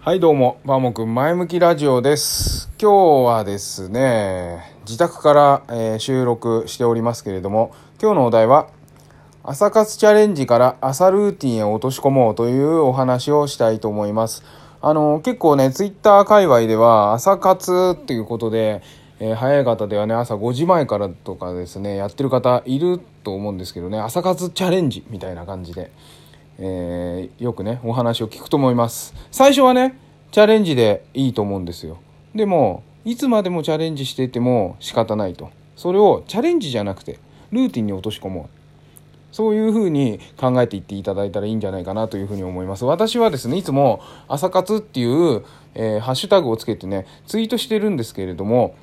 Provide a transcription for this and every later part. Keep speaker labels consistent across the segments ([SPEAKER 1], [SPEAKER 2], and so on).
[SPEAKER 1] はいどうも、バーモくん前向きラジオです。今日はですね、自宅から、えー収録しておりますけれども、今日のお題は、朝活チャレンジから朝ルーティンへ落とし込もうというお話をしたいと思います。あの、結構ね、ツイッター界隈では朝活っていうことで、えー早い方ではね、朝5時前からとかですね、やってる方いると思うんですけどね、朝活チャレンジみたいな感じで。えーよくねお話を聞くと思います。最初はねチャレンジでいいと思うんですよ。でもいつまでもチャレンジしていても仕方ないと。それをチャレンジじゃなくてルーティンに落とし込もう。そういうふうに考えていっていただいたらいいんじゃないかなというふうに思います。私はですね、いつも朝活っていう、えーハッシュタグをつけてね、ツイートしてるんですけれども、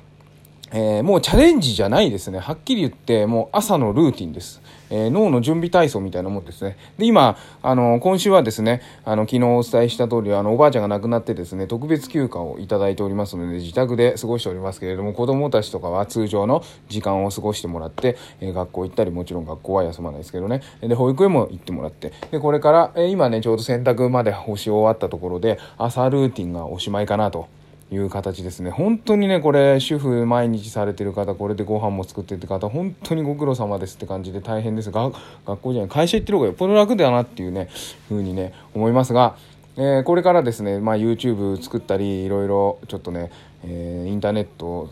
[SPEAKER 1] えーもうチャレンジじゃないですね。はっきり言って、もう朝のルーティンです。えー脳の準備体操みたいなもんですね。で、今、あの、今週はですね、あの、昨日お伝えした通り、あの、おばあちゃんが亡くなってですね、特別休暇をいただいておりますので、自宅で過ごしておりますけれども、子供たちとかは通常の時間を過ごしてもらって、えー学校行ったり、もちろん学校は休まないですけどね。で、保育園も行ってもらって、で、これから、え今ね、ちょうど洗濯まで干し終わったところで、朝ルーティンがおしまいかなと。いう形ですね。本当にねこれ主婦毎日されてる方これでご飯も作ってって方本当にご苦労様ですって感じで大変です。が学校じゃない会社行ってる方がよっぽど楽だなっていうね風にね思いますが、えーこれからですね、まあ、YouTube 作ったりいろいろちょっとね、えーインターネット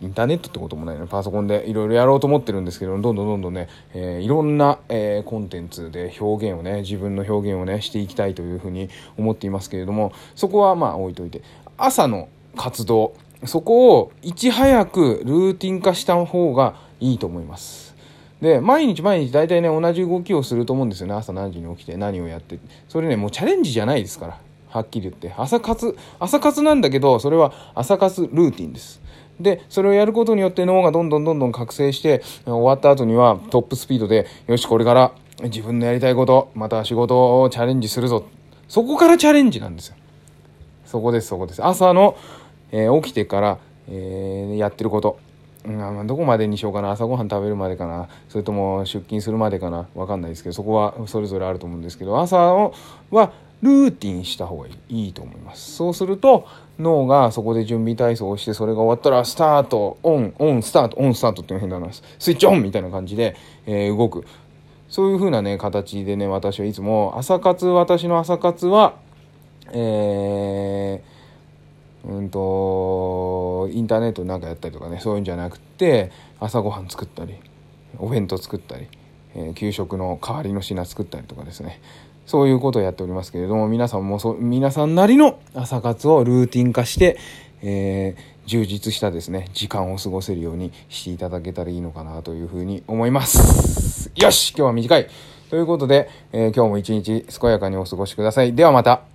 [SPEAKER 1] インターネットってこともないのパソコンでいろいろやろうと思ってるんですけどどんどんどんどんね、えーいろんな、えコンテンツで表現をね自分の表現をねしていきたいというふうに思っていますけれどもそこはまあ置いといて。朝の活動そこをいち早くルーティン化した方がいいと思います。で毎日毎日大体ね同じ動きをすると思うんですよね。朝何時に起きて何をやって。それねもうチャレンジじゃないですから。はっきり言って。朝活朝活なんだけどそれは朝活ルーティンです。でそれをやることによって脳がどんどんどんどん覚醒して終わった後にはトップスピードでよしこれから自分のやりたいことまた仕事をチャレンジするぞ。そこからチャレンジなんですよ。そこですそこです。朝の、えー起きてから、えーやってること。うんどこまでにしようかな。朝ごはん食べるまでかな。それとも出勤するまでかな。わかんないですけどそこはそれぞれあると思うんですけど朝をはルーティンした方がいいと思います。そうすると脳がそこで準備体操をしてそれが終わったらスタートオンオンスタートオンスタートっていうの変な話。スイッチオンみたいな感じで、えー動く。そういう風なね形でね私はいつも朝活私の朝活はえーうんとインターネットなんかやったりとかねそういうんじゃなくて朝ごはん作ったりお弁当作ったり、えー給食の代わりの品作ったりとかですね。そういうことをやっておりますけれども皆さんもそ皆さんなりの朝活をルーティン化して、えー充実したですね時間を過ごせるようにしていただけたらいいのかなというふうに思います。よし今日は短い。ということで、えー今日も一日健やかにお過ごしください。ではまた。